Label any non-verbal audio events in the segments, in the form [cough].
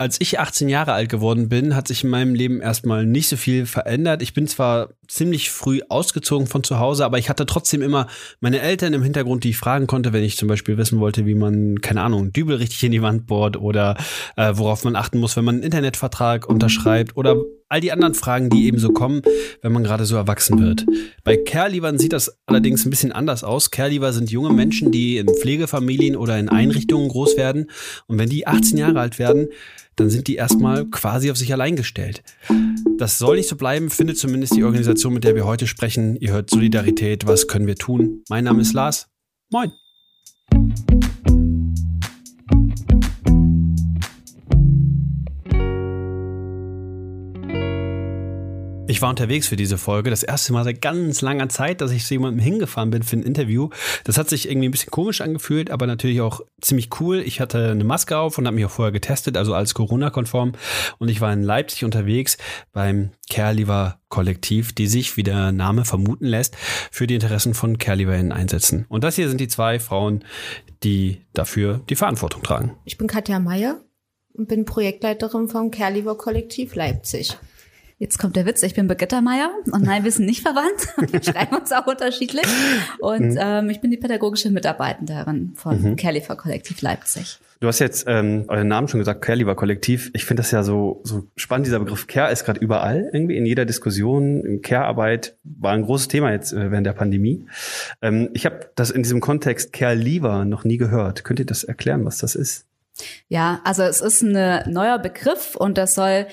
als ich 18 Jahre alt geworden bin, hat sich in meinem Leben erstmal nicht so viel verändert. Ich bin zwar ziemlich früh ausgezogen von zu Hause, aber ich hatte trotzdem immer meine Eltern im Hintergrund, die ich fragen konnte, wenn ich zum Beispiel wissen wollte, wie man, keine Ahnung, Dübel richtig in die Wand bohrt oder äh, worauf man achten muss, wenn man einen Internetvertrag unterschreibt oder all die anderen Fragen, die eben so kommen, wenn man gerade so erwachsen wird. Bei Care-Liebern sieht das allerdings ein bisschen anders aus. Care-Lieber sind junge Menschen, die in Pflegefamilien oder in Einrichtungen groß werden. Und wenn die 18 Jahre alt werden, dann sind die erstmal quasi auf sich allein gestellt. Das soll nicht so bleiben, findet zumindest die Organisation, mit der wir heute sprechen. Ihr hört Solidarität, was können wir tun? Mein Name ist Lars. Moin. Ich war unterwegs für diese Folge. Das erste Mal seit ganz langer Zeit, dass ich zu jemandem hingefahren bin für ein Interview. Das hat sich irgendwie ein bisschen komisch angefühlt, aber natürlich auch ziemlich cool. Ich hatte eine Maske auf und habe mich auch vorher getestet, also als Corona-konform. Und ich war in Leipzig unterwegs beim Careliver Kollektiv, die sich, wie der Name vermuten lässt, für die Interessen von CareLiverInnen einsetzen. Und das hier sind die zwei Frauen, die dafür die Verantwortung tragen. Ich bin Katja Meyer und bin Projektleiterin vom Careliver Kollektiv Leipzig. Jetzt kommt der Witz, ich bin Birgitta Meier und nein, wir sind nicht verwandt. [laughs] Wir schreiben uns auch unterschiedlich. Und mhm. ähm, ich bin die pädagogische Mitarbeiterin von mhm. Careliver Kollektiv Leipzig. Du hast jetzt ähm, euren Namen schon gesagt, Careliver Kollektiv. Ich finde das ja so, so spannend. Dieser Begriff Care ist gerade überall irgendwie in jeder Diskussion. Care-Arbeit war ein großes Thema jetzt äh, während der Pandemie. Ähm, ich habe das in diesem Kontext Care-Lieber noch nie gehört. Könnt ihr das erklären, was das ist? Ja, also es ist ein neuer Begriff und das soll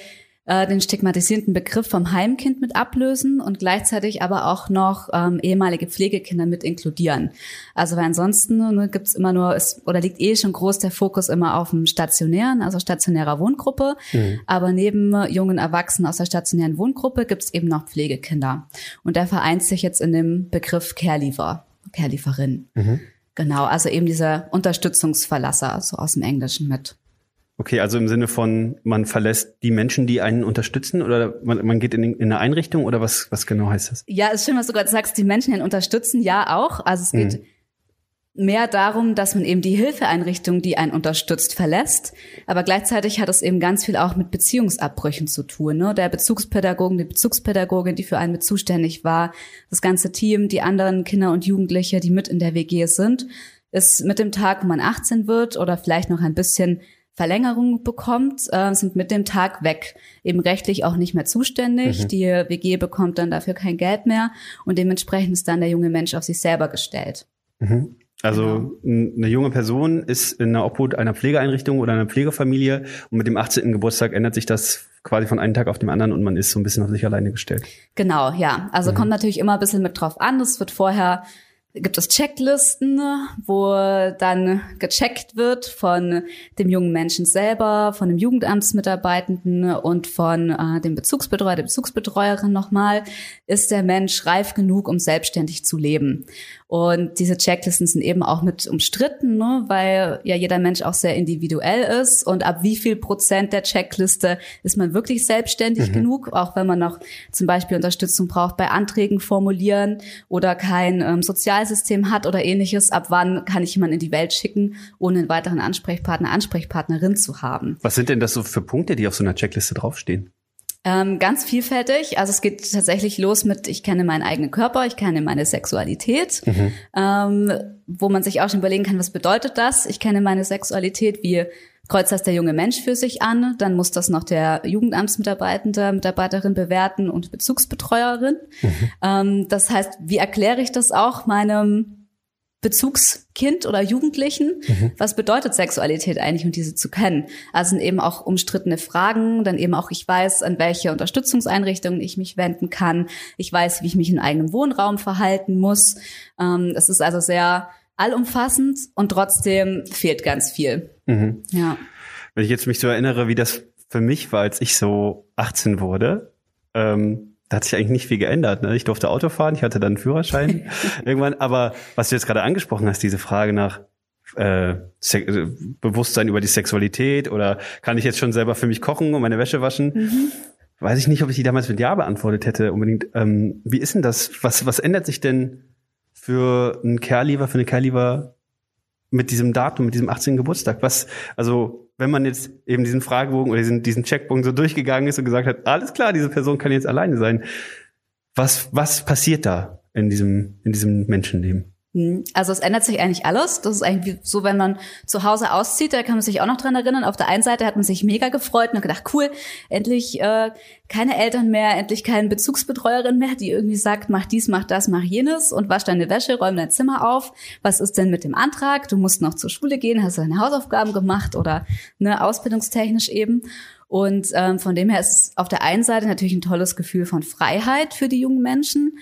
äh, den stigmatisierenden Begriff vom Heimkind mit ablösen und gleichzeitig aber auch noch ähm, ehemalige Pflegekinder mit inkludieren. Also weil ansonsten ne, gibt's immer nur, ist, oder liegt eh schon groß der Fokus immer auf dem stationären, also stationärer Wohngruppe. Mhm. Aber neben jungen Erwachsenen aus der stationären Wohngruppe gibt's eben noch Pflegekinder. Und der vereint sich jetzt in dem Begriff Careliefer, Carelieferin. Mhm. Genau, also eben dieser Unterstützungsverlasser, so aus dem Englischen mit. Okay, also im Sinne von, man verlässt die Menschen, die einen unterstützen oder man, man geht in, in, eine Einrichtung oder was, was genau heißt das? Ja, es ist schön, was du gerade sagst, die Menschen, die einen unterstützen, ja auch. Also es geht mhm. mehr darum, dass man eben die Hilfeeinrichtung, die einen unterstützt, verlässt. Aber gleichzeitig hat es eben ganz viel auch mit Beziehungsabbrüchen zu tun. Ne? Der Bezugspädagogen, die Bezugspädagogin, die für einen mit zuständig war, das ganze Team, die anderen Kinder und Jugendliche, die mit in der WG sind, ist mit dem Tag, wo man 18 wird oder vielleicht noch ein bisschen Verlängerung bekommt, äh, sind mit dem Tag weg, eben rechtlich auch nicht mehr zuständig. Mhm. Die WG bekommt dann dafür kein Geld mehr und dementsprechend ist dann der junge Mensch auf sich selber gestellt. Mhm. Also genau. eine junge Person ist in der Obhut einer Pflegeeinrichtung oder einer Pflegefamilie und mit dem 18. Geburtstag ändert sich das quasi von einem Tag auf den anderen und man ist so ein bisschen auf sich alleine gestellt. Genau, ja. Also mhm. kommt natürlich immer ein bisschen mit drauf an. Es wird vorher gibt es Checklisten, wo dann gecheckt wird von dem jungen Menschen selber, von dem Jugendamtsmitarbeitenden und von äh, dem Bezugsbetreuer, der Bezugsbetreuerin nochmal, ist der Mensch reif genug, um selbstständig zu leben. Und diese Checklisten sind eben auch mit umstritten, ne, weil ja jeder Mensch auch sehr individuell ist. Und ab wie viel Prozent der Checkliste ist man wirklich selbstständig mhm. genug, auch wenn man noch zum Beispiel Unterstützung braucht bei Anträgen formulieren oder kein ähm, Sozialsystem hat oder ähnliches. Ab wann kann ich jemanden in die Welt schicken, ohne einen weiteren Ansprechpartner, Ansprechpartnerin zu haben? Was sind denn das so für Punkte, die auf so einer Checkliste draufstehen? Ähm, ganz vielfältig. Also es geht tatsächlich los mit, ich kenne meinen eigenen Körper, ich kenne meine Sexualität, mhm. ähm, wo man sich auch schon überlegen kann, was bedeutet das? Ich kenne meine Sexualität, wie kreuzt das der junge Mensch für sich an? Dann muss das noch der Jugendamtsmitarbeitende, Mitarbeiterin bewerten und Bezugsbetreuerin. Mhm. Ähm, das heißt, wie erkläre ich das auch meinem Bezugskind oder Jugendlichen. Mhm. Was bedeutet Sexualität eigentlich und diese zu kennen? Also sind eben auch umstrittene Fragen, dann eben auch ich weiß, an welche Unterstützungseinrichtungen ich mich wenden kann. Ich weiß, wie ich mich in eigenem Wohnraum verhalten muss. Ähm, es ist also sehr allumfassend und trotzdem fehlt ganz viel. Mhm. Ja. Wenn ich jetzt mich so erinnere, wie das für mich war, als ich so 18 wurde, ähm, da hat sich eigentlich nicht viel geändert. Ne? Ich durfte Auto fahren, ich hatte dann einen Führerschein [laughs] irgendwann. Aber was du jetzt gerade angesprochen hast, diese Frage nach äh, Bewusstsein über die Sexualität oder kann ich jetzt schon selber für mich kochen und meine Wäsche waschen? Mhm. Weiß ich nicht, ob ich die damals mit Ja beantwortet hätte unbedingt. Ähm, wie ist denn das? Was, was ändert sich denn für einen Kerlieber, für eine Kerlieber mit diesem Datum, mit diesem 18. Geburtstag? Was, also wenn man jetzt eben diesen Fragebogen oder diesen, diesen Checkpunkt so durchgegangen ist und gesagt hat, alles klar, diese Person kann jetzt alleine sein. Was, was passiert da in diesem, in diesem Menschenleben? Hm, also es ändert sich eigentlich alles. Das ist eigentlich so, wenn man zu Hause auszieht, da kann man sich auch noch dran erinnern. Auf der einen Seite hat man sich mega gefreut und gedacht, cool, endlich äh, keine Eltern mehr, endlich keine Bezugsbetreuerin mehr, die irgendwie sagt, mach dies, mach das, mach jenes und wasch deine Wäsche, räum dein Zimmer auf. Was ist denn mit dem Antrag? Du musst noch zur Schule gehen, hast deine Hausaufgaben gemacht oder ne, ausbildungstechnisch eben. Und ähm, von dem her ist es auf der einen Seite natürlich ein tolles Gefühl von Freiheit für die jungen Menschen.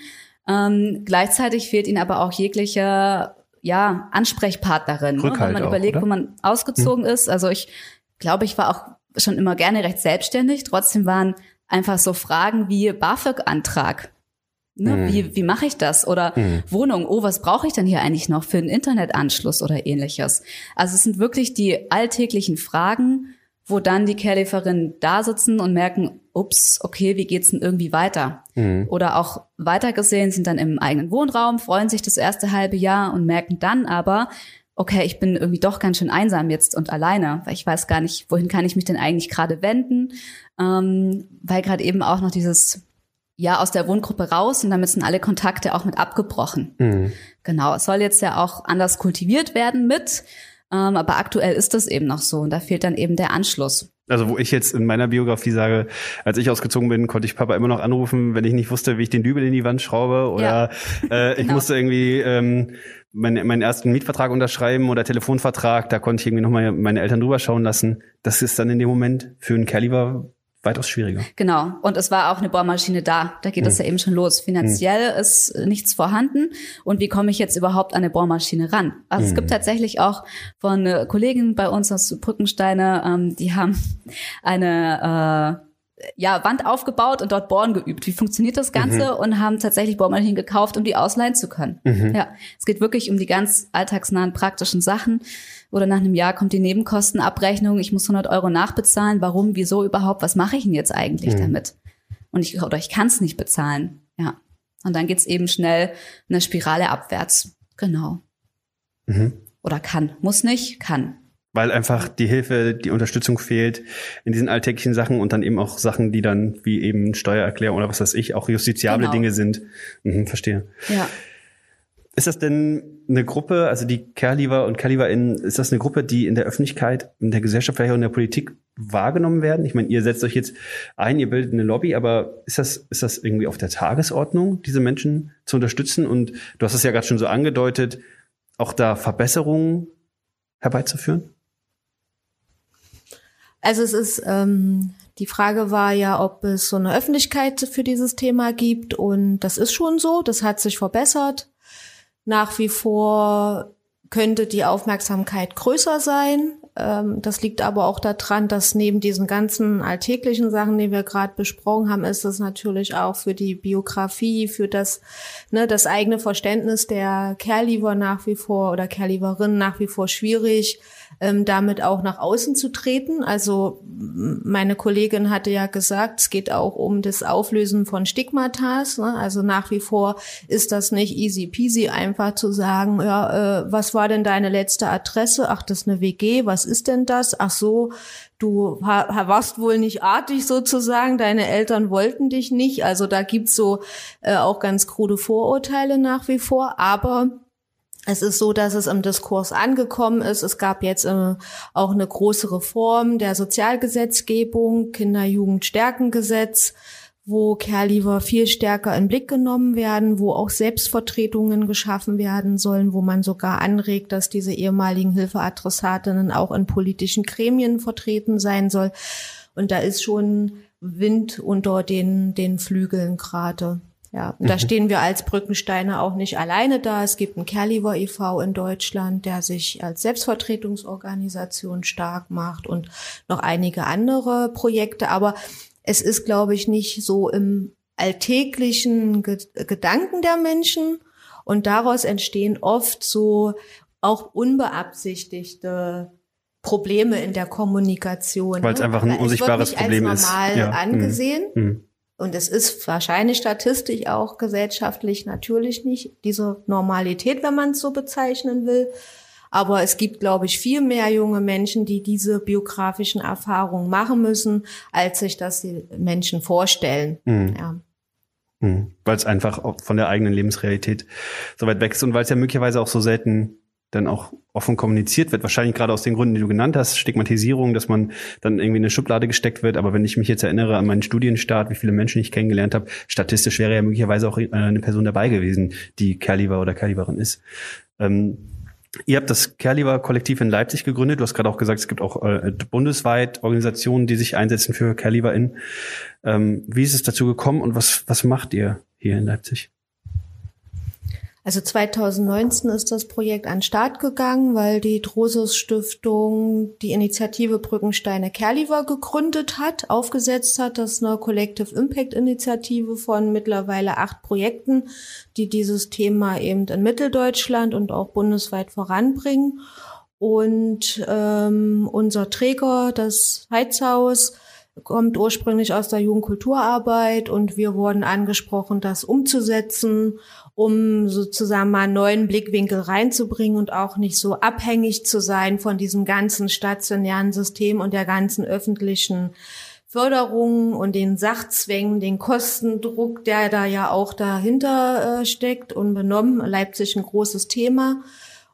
Ähm, gleichzeitig fehlt ihnen aber auch jegliche ja, Ansprechpartnerin. Ne? Wenn man auch, überlegt, oder? wo man ausgezogen hm. ist. Also ich glaube, ich war auch schon immer gerne recht selbstständig. Trotzdem waren einfach so Fragen wie BAföG-Antrag. Ne? Hm. Wie, wie mache ich das? Oder Hm. Wohnung, oh, was brauche ich denn hier eigentlich noch für einen Internetanschluss oder ähnliches? Also es sind wirklich die alltäglichen Fragen, wo dann die Careliferinnen da sitzen und merken, ups, okay, wie geht's denn irgendwie weiter? Mhm. Oder auch weitergesehen sind dann im eigenen Wohnraum, freuen sich das erste halbe Jahr und merken dann aber, okay, ich bin irgendwie doch ganz schön einsam jetzt und alleine, weil ich weiß gar nicht, wohin kann ich mich denn eigentlich gerade wenden, ähm, weil gerade eben auch noch dieses ja aus der Wohngruppe raus und damit sind alle Kontakte auch mit abgebrochen. Mhm. Genau, es soll jetzt ja auch anders kultiviert werden mit, ähm, aber aktuell ist das eben noch so und da fehlt dann eben der Anschluss. Also wo ich jetzt in meiner Biografie sage, als ich ausgezogen bin, konnte ich Papa immer noch anrufen, wenn ich nicht wusste, wie ich den Dübel in die Wand schraube oder äh, [laughs] ich Genau. musste irgendwie ähm, meinen, meinen ersten Mietvertrag unterschreiben oder Telefonvertrag, da konnte ich irgendwie nochmal meine Eltern drüber schauen lassen. Das ist dann in dem Moment für einen Caliber weitaus schwieriger. Genau. Und es war auch eine Bohrmaschine da. Da geht es ja eben schon los. Finanziell ist nichts vorhanden. Und wie komme ich jetzt überhaupt an eine Bohrmaschine ran? Also es gibt tatsächlich auch von äh, Kollegen bei uns aus Brückensteine, ähm, die haben [laughs] eine äh, ja, Wand aufgebaut und dort bohren geübt. Wie funktioniert das Ganze? Und haben tatsächlich Bohrmaschinen gekauft, um die ausleihen zu können. Ja, es geht wirklich um die ganz alltagsnahen, praktischen Sachen. Oder nach einem Jahr kommt die Nebenkostenabrechnung. Ich muss 100 Euro nachbezahlen. Warum? Wieso überhaupt? Was mache ich denn jetzt eigentlich damit? Und ich oder ich kann es nicht bezahlen. Ja. Und dann geht's eben schnell eine Spirale abwärts. Genau. Mhm. Oder kann. Muss nicht, kann. Weil einfach die Hilfe, die Unterstützung fehlt in diesen alltäglichen Sachen und dann eben auch Sachen, die dann wie eben Steuererklärung oder was weiß ich, auch justiziable Genau. Dinge sind. Mhm, verstehe. Ja. Ist das denn eine Gruppe, also die Kerliver und KerliverInnen, ist das eine Gruppe, die in der Öffentlichkeit, in der Gesellschaft, vielleicht auch in der Politik wahrgenommen werden? Ich meine, ihr setzt euch jetzt ein, ihr bildet eine Lobby, aber ist das, ist das irgendwie auf der Tagesordnung, diese Menschen zu unterstützen? Und du hast es ja gerade schon so angedeutet, auch da Verbesserungen herbeizuführen? Also es ist, ähm, die Frage war ja, ob es so eine Öffentlichkeit für dieses Thema gibt und das ist schon so, das hat sich verbessert. Nach wie vor könnte die Aufmerksamkeit größer sein. Ähm, das liegt aber auch daran, dass neben diesen ganzen alltäglichen Sachen, die wir gerade besprochen haben, ist es natürlich auch für die Biografie, für das, ne, das eigene Verständnis der Kerliver nach wie vor oder Kerliverin nach wie vor schwierig, ähm, damit auch nach außen zu treten. Also meine Kollegin hatte ja gesagt, es geht auch um das Auflösen von Stigmatas. Ne? Also nach wie vor ist das nicht easy peasy, einfach zu sagen, ja, äh, was war denn deine letzte Adresse? Ach, das ist eine WG. Was ist denn das? Ach so, du warst wohl nicht artig sozusagen. Deine Eltern wollten dich nicht. Also da gibt's so äh, auch ganz krude Vorurteile nach wie vor. Aber es ist so, dass es im Diskurs angekommen ist. Es gab jetzt äh, auch eine große Reform der Sozialgesetzgebung, Kinder-Jugend-Stärkengesetz, wo Care-Leaver viel stärker in Blick genommen werden, wo auch Selbstvertretungen geschaffen werden sollen, wo man sogar anregt, dass diese ehemaligen Hilfeadressatinnen auch in politischen Gremien vertreten sein soll. Und da ist schon Wind unter den, den Flügeln gerade. Ja, da stehen wir als Brückensteine auch nicht alleine da. Es gibt einen Kerliver e.V. in Deutschland, der sich als Selbstvertretungsorganisation stark macht und noch einige andere Projekte. Aber es ist, glaube ich, nicht so im alltäglichen Ge Gedanken der Menschen. Und daraus entstehen oft so auch unbeabsichtigte Probleme in der Kommunikation. Weil es ne? einfach ein Weil es unsichtbares wird nicht Problem als ist. normal Ja. Mhm. angesehen. Mhm. Und es ist wahrscheinlich statistisch auch gesellschaftlich natürlich nicht diese Normalität, wenn man es so bezeichnen will. Aber es gibt, glaube ich, viel mehr junge Menschen, die diese biografischen Erfahrungen machen müssen, als sich das die Menschen vorstellen. Mhm. Ja. Mhm. Weil es einfach von der eigenen Lebensrealität so weit weg ist und weil es ja möglicherweise auch so selten dann auch offen kommuniziert wird. Wahrscheinlich gerade aus den Gründen, die du genannt hast, Stigmatisierung, dass man dann irgendwie in eine Schublade gesteckt wird. Aber wenn ich mich jetzt erinnere an meinen Studienstart, wie viele Menschen ich kennengelernt habe, statistisch wäre ja möglicherweise auch äh, eine Person dabei gewesen, die Kerliver oder Kerliverin ist. Ähm, Ihr habt das Kerliver-Kollektiv in Leipzig gegründet. Du hast gerade auch gesagt, es gibt auch äh, bundesweit Organisationen, die sich einsetzen für CerliverInnen. Ähm, wie ist es dazu gekommen und was, was macht ihr hier in Leipzig? Also 2019 ist das Projekt an Start gegangen, weil die Drosus Stiftung die Initiative Brückensteine Kerliver gegründet hat, aufgesetzt hat. Das ist eine Collective Impact Initiative von mittlerweile acht Projekten, die dieses Thema eben in Mitteldeutschland und auch bundesweit voranbringen. Und ähm, unser Träger, das Heizhaus, kommt ursprünglich aus der Jugendkulturarbeit und wir wurden angesprochen, das umzusetzen um sozusagen mal einen neuen Blickwinkel reinzubringen und auch nicht so abhängig zu sein von diesem ganzen stationären System und der ganzen öffentlichen Förderung und den Sachzwängen, den Kostendruck, der da ja auch dahinter äh, steckt, unbenommen. Leipzig ein großes Thema.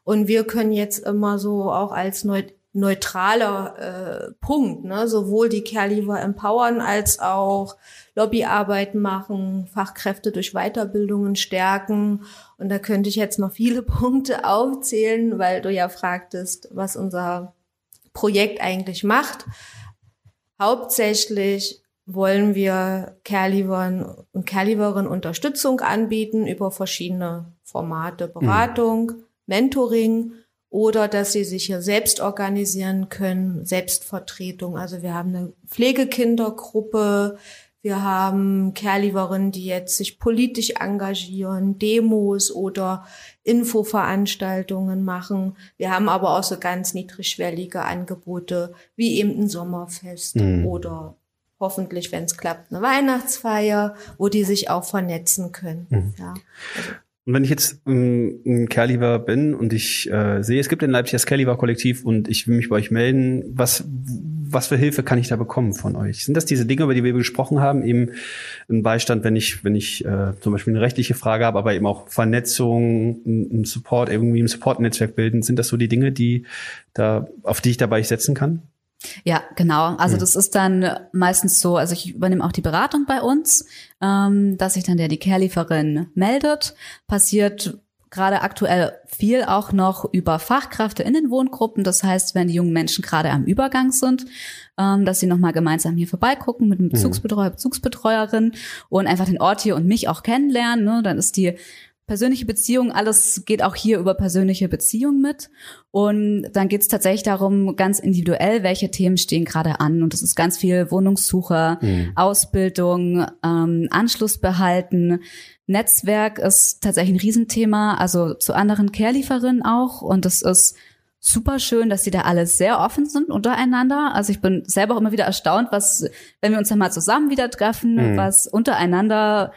Und wir können jetzt immer so auch als neutraler äh, Punkt, ne, sowohl die Care empowern als auch Lobbyarbeit machen, Fachkräfte durch Weiterbildungen stärken. Und da könnte ich jetzt noch viele [laughs] Punkte aufzählen, weil du ja fragtest, was unser Projekt eigentlich macht. Hauptsächlich wollen wir Caregivern und Caregiverinnen Unterstützung anbieten über verschiedene Formate, Beratung, mhm. Mentoring oder dass sie sich hier selbst organisieren können, Selbstvertretung. Also wir haben eine Pflegekindergruppe, wir haben Kerliverinnen, die jetzt sich politisch engagieren, Demos oder Infoveranstaltungen machen. Wir haben aber auch so ganz niedrigschwellige Angebote, wie eben ein Sommerfest mhm. oder hoffentlich, wenn es klappt, eine Weihnachtsfeier, wo die sich auch vernetzen können. Mhm. Ja, also. Und wenn ich jetzt ähm, ein Kerliver bin und ich äh, sehe, es gibt in Leipzig das Kerliver-Kollektiv und ich will mich bei euch melden, was, was für Hilfe kann ich da bekommen von euch? Sind das diese Dinge, über die wir gesprochen haben, eben ein Beistand, wenn ich, wenn ich äh, zum Beispiel eine rechtliche Frage habe, aber eben auch Vernetzung, ein Support, irgendwie ein Support-Netzwerk bilden? Sind das so die Dinge, die da, auf die ich dabei setzen kann? Ja, genau. Also mhm. das ist dann meistens so, also ich übernehme auch die Beratung bei uns, ähm, dass sich dann der die Care-Lieferin meldet. Passiert gerade aktuell viel auch noch über Fachkräfte in den Wohngruppen. Das heißt, wenn die jungen Menschen gerade am Übergang sind, ähm, dass sie nochmal gemeinsam hier vorbeigucken mit einem mhm. Bezugsbetreuer, Bezugsbetreuerin und einfach den Ort hier und mich auch kennenlernen. Ne? Dann ist die persönliche Beziehung, alles geht auch hier über persönliche Beziehung mit. Und dann geht es tatsächlich darum, ganz individuell, welche Themen stehen gerade an. Und das ist ganz viel Wohnungssuche, mhm. Ausbildung, ähm, Anschluss behalten. Netzwerk ist tatsächlich ein Riesenthema, also zu anderen Care-Lieferinnen auch. Und das ist super schön, dass sie da alle sehr offen sind untereinander. Also ich bin selber auch immer wieder erstaunt, was, wenn wir uns dann mal zusammen wieder treffen, mhm. was untereinander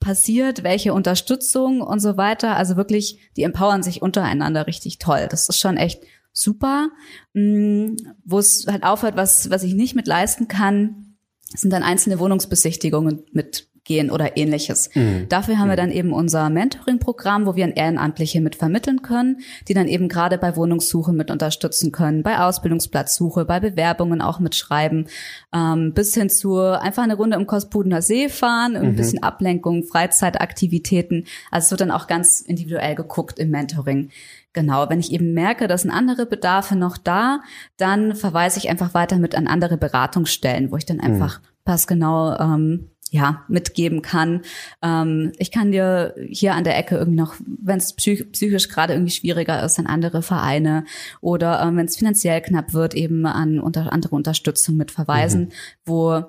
passiert, welche Unterstützung und so weiter. Also wirklich, die empowern sich untereinander richtig toll. Das ist schon echt super. Mm, wo es halt aufhört, was, was ich nicht mit leisten kann, sind dann einzelne Wohnungsbesichtigungen mit gehen oder ähnliches. Mhm. Dafür haben mhm. wir dann eben unser Mentoring-Programm, wo wir an Ehrenamtliche mit vermitteln können, die dann eben gerade bei Wohnungssuche mit unterstützen können, bei Ausbildungsplatzsuche, bei Bewerbungen auch mitschreiben, ähm, bis hin zu einfach eine Runde im Kospudener See fahren, ein mhm. bisschen Ablenkung, Freizeitaktivitäten. Also es wird dann auch ganz individuell geguckt im Mentoring. Genau, wenn ich eben merke, dass sind andere Bedarfe noch da, dann verweise ich einfach weiter mit an andere Beratungsstellen, wo ich dann mhm. einfach passgenau ähm, ja, mitgeben kann. Ähm, ich kann dir hier an der Ecke irgendwie noch, wenn es psych psychisch gerade irgendwie schwieriger ist, an andere Vereine oder ähm, wenn es finanziell knapp wird, eben an unter andere Unterstützung mit verweisen, mhm. wo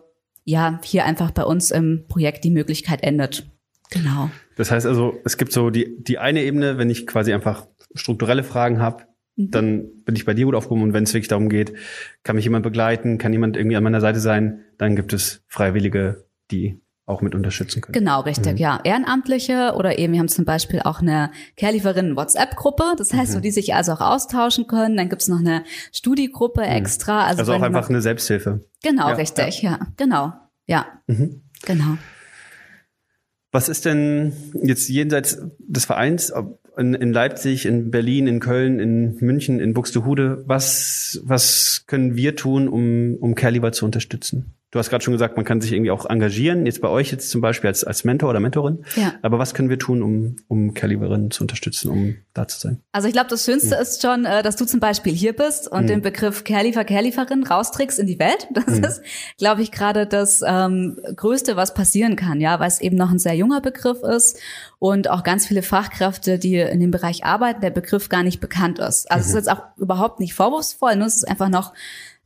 ja hier einfach bei uns im Projekt die Möglichkeit endet. Genau. Das heißt also, es gibt so die, die eine Ebene, wenn ich quasi einfach strukturelle Fragen habe, mhm. dann bin ich bei dir gut aufgehoben und wenn es wirklich darum geht, kann mich jemand begleiten, kann jemand irgendwie an meiner Seite sein, dann gibt es Freiwillige die auch mit unterstützen können. Genau, richtig, Mhm. ja. Ehrenamtliche oder eben, wir haben zum Beispiel auch eine Caregiverinnen-WhatsApp-Gruppe, das heißt, Mhm. wo die sich also auch austauschen können. Dann gibt's noch eine Studiegruppe extra. Also, Also auch einfach eine Selbsthilfe. Genau, Ja, richtig, ja. Genau. Ja, Mhm. genau. Was ist denn jetzt jenseits des Vereins, ob in, in Leipzig, in Berlin, in Köln, in München, in Buxtehude, was, was können wir tun, um, um Care zu unterstützen? Du hast gerade schon gesagt, man kann sich irgendwie auch engagieren, jetzt bei euch jetzt zum Beispiel als, als Mentor oder Mentorin. Ja. Aber was können wir tun, um, um Care zu unterstützen, um da zu sein? Also ich glaube, das Schönste ist schon, äh, dass du zum Beispiel hier bist und den Begriff Caregiver, Caregiverin rausträgst in die Welt. Das ist, glaube ich, gerade das ähm, Größte, was passieren kann, ja, weil es eben noch ein sehr junger Begriff ist und auch ganz viele Fachkräfte, die in dem Bereich arbeiten, der Begriff gar nicht bekannt ist. Also es ist jetzt auch überhaupt nicht vorwurfsvoll, nur es ist einfach noch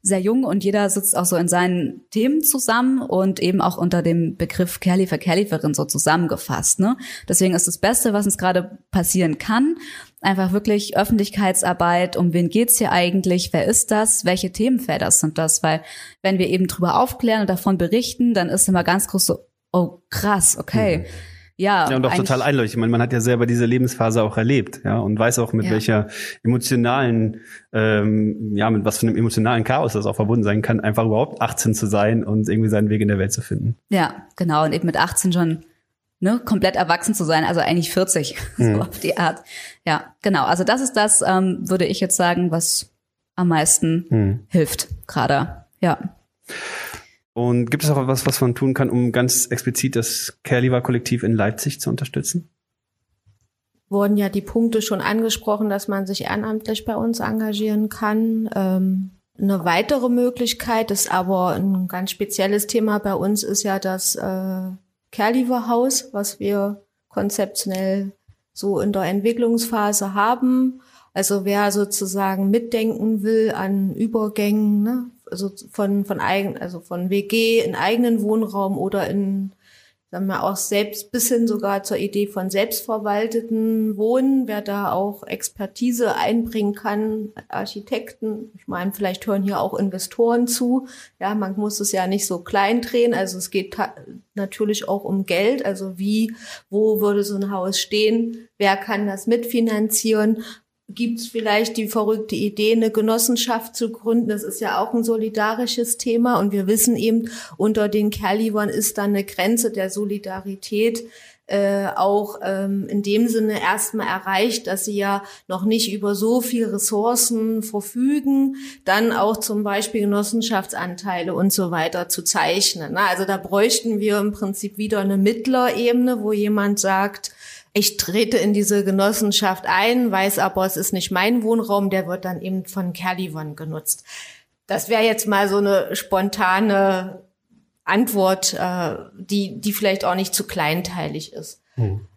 sehr jung und jeder sitzt auch so in seinen Themen zusammen und eben auch unter dem Begriff Caregiver, Caregiverin so zusammengefasst. Ne? Deswegen ist das Beste, was uns gerade passieren kann, einfach wirklich Öffentlichkeitsarbeit, um wen geht's hier eigentlich, wer ist das, welche Themenfelder sind das, weil wenn wir eben drüber aufklären und davon berichten, dann ist immer ganz groß so, oh krass, okay. Ja, Ja, und auch total einleuchtend. Ich meine, man hat ja selber diese Lebensphase auch erlebt, ja, und weiß auch, mit Ja. welcher emotionalen, ähm, ja, mit was für einem emotionalen Chaos das auch verbunden sein kann, einfach überhaupt 18 zu sein und irgendwie seinen Weg in der Welt zu finden. Ja, genau. Und eben mit 18 schon ne, komplett erwachsen zu sein, also eigentlich 40, [laughs] so auf die Art. Ja, genau. Also das ist das, ähm, würde ich jetzt sagen, was am meisten Hm. hilft gerade. Ja. Und gibt es auch was, was man tun kann, um ganz explizit das Care-Kollektiv in Leipzig zu unterstützen? wurden ja die Punkte schon angesprochen, dass man sich ehrenamtlich bei uns engagieren kann. Ähm, eine weitere Möglichkeit ist aber ein ganz spezielles Thema bei uns ist ja das äh, Kerliver-Haus, was wir konzeptionell so in der Entwicklungsphase haben. Also wer sozusagen mitdenken will an Übergängen, ne? Also von von eigen, also von WG in eigenen Wohnraum oder in sagen wir auch selbst bis hin sogar zur Idee von selbstverwalteten Wohnen, wer da auch Expertise einbringen kann, Architekten, ich meine, vielleicht hören hier auch Investoren zu. Ja, man muss es ja nicht so klein drehen, also es geht natürlich auch um Geld, also wie, wo würde so ein Haus stehen, wer kann das mitfinanzieren, gibt es vielleicht die verrückte Idee, eine Genossenschaft zu gründen. Das ist ja auch ein solidarisches Thema. Und wir wissen eben, unter den Kerlivern ist dann eine Grenze der Solidarität äh, auch ähm, in dem Sinne erstmal erreicht, dass sie ja noch nicht über so viel Ressourcen verfügen, dann auch zum Beispiel Genossenschaftsanteile und so weiter zu zeichnen. Na, Also da bräuchten wir im Prinzip wieder eine Mittlerebene, wo jemand sagt, ich trete in diese Genossenschaft ein, weiß aber, es ist nicht mein Wohnraum, der wird dann eben von Kerlivern genutzt. Das wäre jetzt mal so eine spontane Antwort, äh, die, die vielleicht auch nicht zu kleinteilig ist.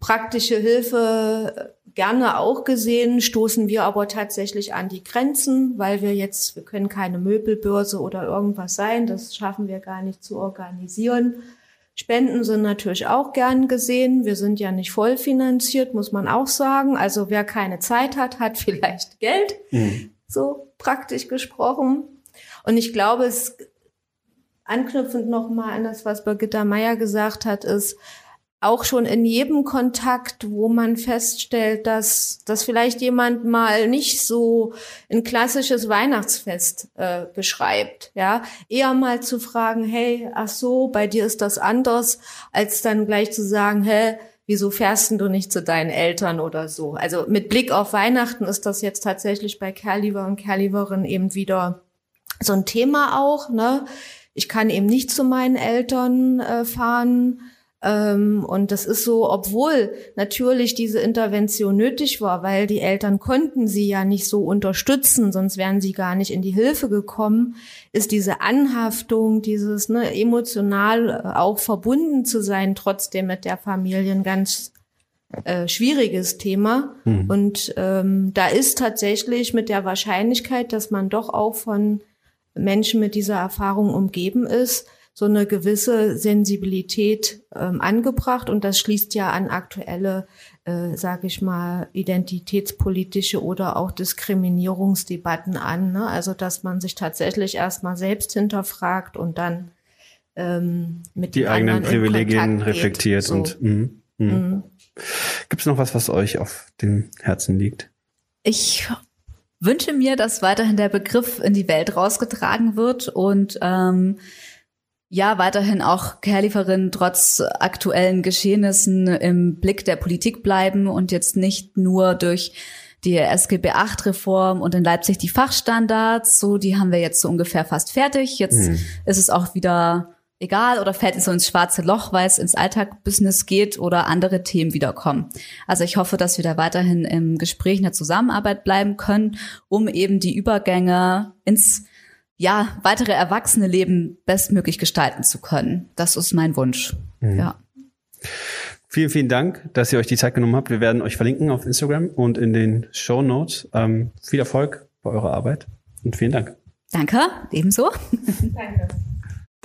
Praktische Hilfe gerne auch gesehen, stoßen wir aber tatsächlich an die Grenzen, weil wir jetzt, wir können keine Möbelbörse oder irgendwas sein, das schaffen wir gar nicht zu organisieren. Spenden sind natürlich auch gern gesehen. Wir sind ja nicht voll finanziert, muss man auch sagen. Also wer keine Zeit hat, hat [laughs] vielleicht Geld, so praktisch gesprochen. Und ich glaube, es anknüpfend nochmal an das, was Birgitta Meier gesagt hat, ist, auch schon in jedem Kontakt, wo man feststellt, dass, dass vielleicht jemand mal nicht so ein klassisches Weihnachtsfest äh, beschreibt, ja, eher mal zu fragen, hey, ach so, bei dir ist das anders, als dann gleich zu sagen, hä, wieso fährst du nicht zu deinen Eltern oder so? Also mit Blick auf Weihnachten ist das jetzt tatsächlich bei Kerliver und Kerliverin eben wieder so ein Thema auch, ne? Ich kann eben nicht zu meinen Eltern äh, fahren. Ähm, und das ist so, obwohl natürlich diese Intervention nötig war, weil die Eltern konnten sie ja nicht so unterstützen, sonst wären sie gar nicht in die Hilfe gekommen, ist diese Anhaftung, dieses ne, emotional äh, auch verbunden zu sein, trotzdem mit der Familie ein ganz äh, schwieriges Thema. Und ähm, da ist tatsächlich mit der Wahrscheinlichkeit, dass man doch auch von Menschen mit dieser Erfahrung umgeben ist, so eine gewisse Sensibilität ähm, angebracht und das schließt ja an aktuelle, äh, sage ich mal, identitätspolitische oder auch Diskriminierungsdebatten an. Ne? Also dass man sich tatsächlich erstmal selbst hinterfragt und dann ähm, mit die den eigenen Privilegien reflektiert So. und mhm. Mhm. Mhm. Gibt es noch was, was euch auf dem Herzen liegt? Ich wünsche mir, dass weiterhin der Begriff in die Welt rausgetragen wird und ähm, ja, weiterhin auch Care-Lieferinnen trotz aktuellen Geschehnissen im Blick der Politik bleiben und jetzt nicht nur durch die SGB VIII-Reform und in Leipzig die Fachstandards, so die haben wir jetzt so ungefähr fast fertig. Jetzt Hm. ist es auch wieder egal oder fällt es so ins schwarze Loch, weil es ins Alltagbusiness geht oder andere Themen wiederkommen. Also ich hoffe, dass wir da weiterhin im Gespräch in der Zusammenarbeit bleiben können, um eben die Übergänge ins ja, weitere erwachsene Leben bestmöglich gestalten zu können. Das ist mein Wunsch. Ja. Vielen, vielen Dank, dass ihr euch die Zeit genommen habt. Wir werden euch verlinken auf Instagram und in den Show Notes. Ähm, viel Erfolg bei eurer Arbeit und vielen Dank. Danke, ebenso. [laughs]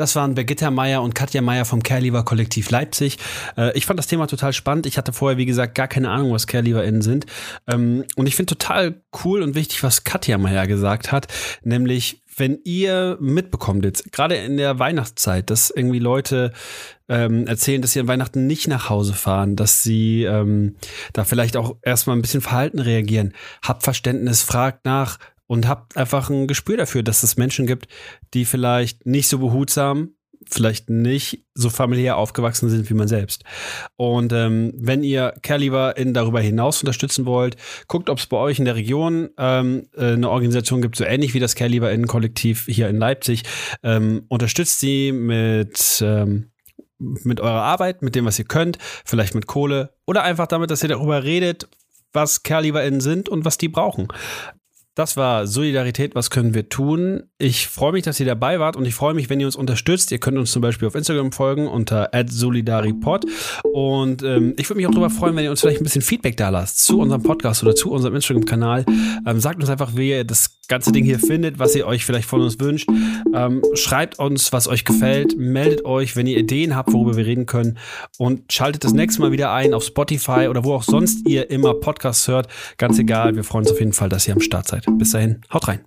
Das waren Birgitta Meier und Katja Meier vom Carelever Kollektiv Leipzig. Äh, ich fand das Thema total spannend. Ich hatte vorher, wie gesagt, gar keine Ahnung, was CareleverInnen sind. Ähm, und ich finde total cool und wichtig, was Katja Meier gesagt hat, nämlich wenn ihr mitbekommt jetzt, gerade in der Weihnachtszeit, dass irgendwie Leute ähm, erzählen, dass sie an Weihnachten nicht nach Hause fahren, dass sie ähm, da vielleicht auch erstmal ein bisschen verhalten reagieren. Habt Verständnis, fragt nach und habt einfach ein Gespür dafür, dass es Menschen gibt, die vielleicht nicht so behutsam, vielleicht nicht so familiär aufgewachsen sind wie man selbst. Und ähm, wenn ihr CareLieberInnen darüber hinaus unterstützen wollt, guckt, ob es bei euch in der Region ähm, äh, eine Organisation gibt, so ähnlich wie das CareLieberInnen-Kollektiv hier in Leipzig. Ähm, unterstützt sie mit ähm, mit eurer Arbeit, mit dem, was ihr könnt, vielleicht mit Kohle oder einfach damit, dass ihr darüber redet, was CareLieberInnen sind und was die brauchen. Das war Solidarität, was können wir tun? Ich freue mich, dass ihr dabei wart und ich freue mich, wenn ihr uns unterstützt. Ihr könnt uns zum Beispiel auf Instagram folgen unter @solidaripod und ähm, ich würde mich auch darüber freuen, wenn ihr uns vielleicht ein bisschen Feedback da lasst zu unserem Podcast oder zu unserem Instagram-Kanal. Ähm, sagt uns einfach, wie ihr das ganze Ding hier findet, was ihr euch vielleicht von uns wünscht. Ähm, schreibt uns, was euch gefällt. Meldet euch, wenn ihr Ideen habt, worüber wir reden können und schaltet das nächste Mal wieder ein auf Spotify oder wo auch sonst ihr immer Podcasts hört. Ganz egal, wir freuen uns auf jeden Fall, dass ihr am Start seid. Bescheid. Bis dahin, haut rein.